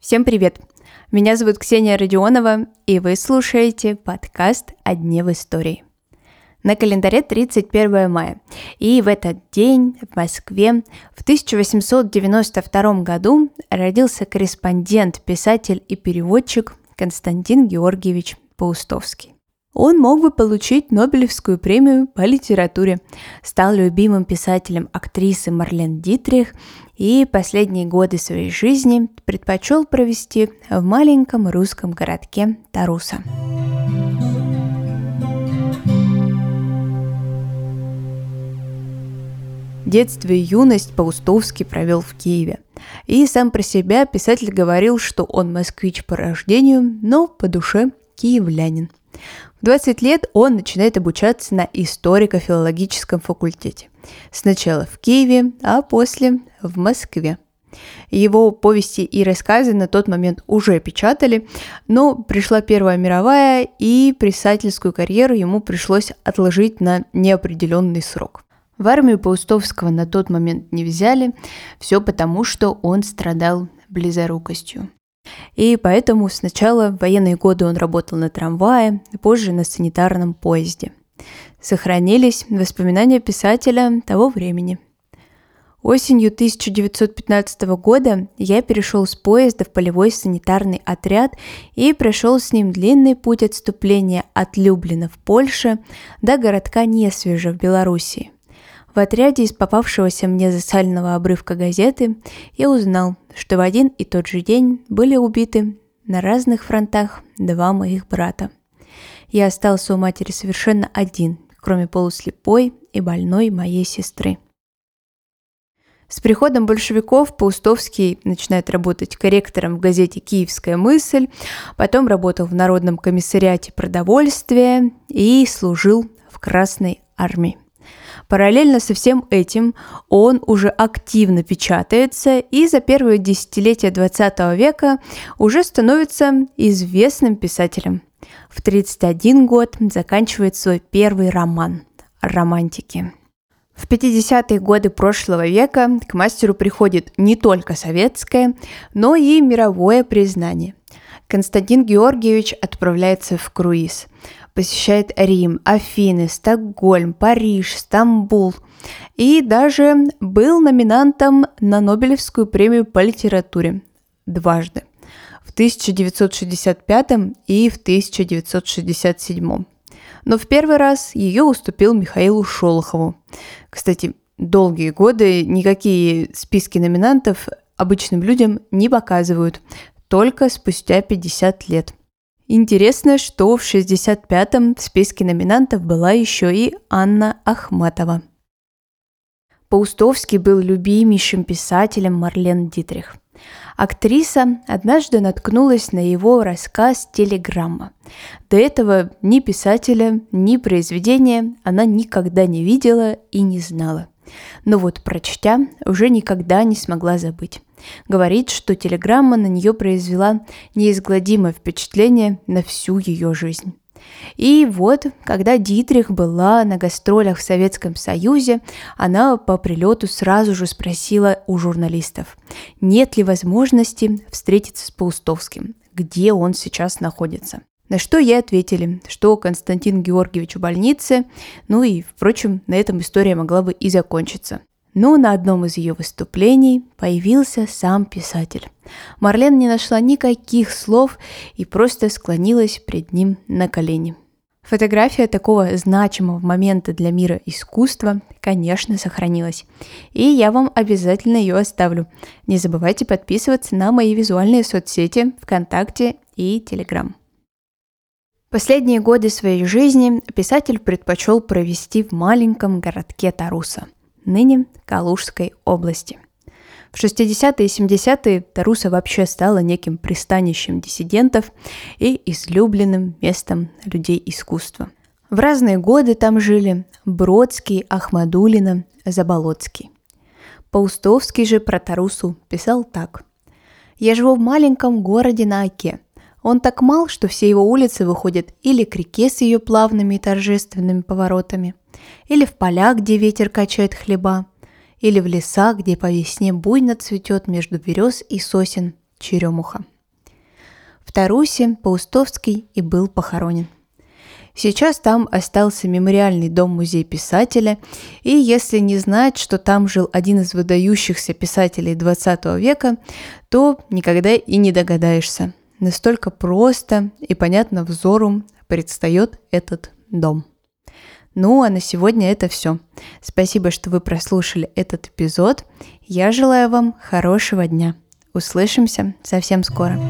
Всем привет! Меня зовут Ксения Родионова, и вы слушаете подкаст «О дне в истории». На календаре 31 мая, и в этот день в Москве в 1892 году родился корреспондент, писатель и переводчик Константин Георгиевич Паустовский. Он мог бы получить Нобелевскую премию по литературе, стал любимым писателем актрисы Марлен Дитрих и последние годы своей жизни предпочел провести в маленьком русском городке Таруса. Детство и юность Паустовский провел в Киеве. И сам про себя писатель говорил, что он москвич по рождению, но по душе киевлянин. В 20 лет он начинает обучаться на историко-филологическом факультете. Сначала в Киеве, а после в Москве. Его повести и рассказы на тот момент уже печатали, но пришла Первая мировая, и писательскую карьеру ему пришлось отложить на неопределенный срок. В армию Паустовского на тот момент не взяли, все потому, что он страдал близорукостью. И поэтому сначала в военные годы он работал на трамвае, позже на санитарном поезде. Сохранились воспоминания писателя того времени. Осенью 1915 года я перешел с поезда в полевой санитарный отряд и прошел с ним длинный путь отступления от Люблина в Польше до городка Несвежа в Белоруссии – в отряде из попавшегося мне засального обрывка газеты я узнал, что в один и тот же день были убиты на разных фронтах два моих брата. Я остался у матери совершенно один, кроме полуслепой и больной моей сестры. С приходом большевиков Паустовский начинает работать корректором в газете «Киевская мысль», потом работал в Народном комиссариате продовольствия и служил в Красной армии. Параллельно со всем этим он уже активно печатается и за первые десятилетия 20 века уже становится известным писателем. В 31 год заканчивает свой первый роман «Романтики». В 50-е годы прошлого века к мастеру приходит не только советское, но и мировое признание. Константин Георгиевич отправляется в круиз – посещает Рим, Афины, Стокгольм, Париж, Стамбул и даже был номинантом на Нобелевскую премию по литературе дважды в 1965 и в 1967. Но в первый раз ее уступил Михаилу Шолохову. Кстати, долгие годы никакие списки номинантов обычным людям не показывают, только спустя 50 лет. Интересно, что в 65-м в списке номинантов была еще и Анна Ахматова. Паустовский был любимейшим писателем Марлен Дитрих. Актриса однажды наткнулась на его рассказ «Телеграмма». До этого ни писателя, ни произведения она никогда не видела и не знала. Но вот прочтя, уже никогда не смогла забыть. Говорит, что телеграмма на нее произвела неизгладимое впечатление на всю ее жизнь. И вот, когда Дитрих была на гастролях в Советском Союзе, она по прилету сразу же спросила у журналистов, нет ли возможности встретиться с Паустовским, где он сейчас находится. На что ей ответили, что Константин Георгиевич в больнице, ну и, впрочем, на этом история могла бы и закончиться. Но на одном из ее выступлений появился сам писатель. Марлен не нашла никаких слов и просто склонилась пред ним на колени. Фотография такого значимого момента для мира искусства, конечно, сохранилась. И я вам обязательно ее оставлю. Не забывайте подписываться на мои визуальные соцсети ВКонтакте и Телеграм. Последние годы своей жизни писатель предпочел провести в маленьком городке Таруса – ныне Калужской области. В 60-е и 70-е Таруса вообще стала неким пристанищем диссидентов и излюбленным местом людей искусства. В разные годы там жили Бродский, Ахмадулина, Заболоцкий. Паустовский же про Тарусу писал так. «Я живу в маленьком городе на Оке. Он так мал, что все его улицы выходят или к реке с ее плавными и торжественными поворотами – или в полях, где ветер качает хлеба, или в лесах, где по весне буйно цветет между берез и сосен черемуха. В Тарусе Паустовский и был похоронен. Сейчас там остался мемориальный дом-музей писателя, и если не знать, что там жил один из выдающихся писателей 20 века, то никогда и не догадаешься. Настолько просто и понятно взору предстает этот дом. Ну, а на сегодня это все. Спасибо, что вы прослушали этот эпизод. Я желаю вам хорошего дня. Услышимся совсем скоро.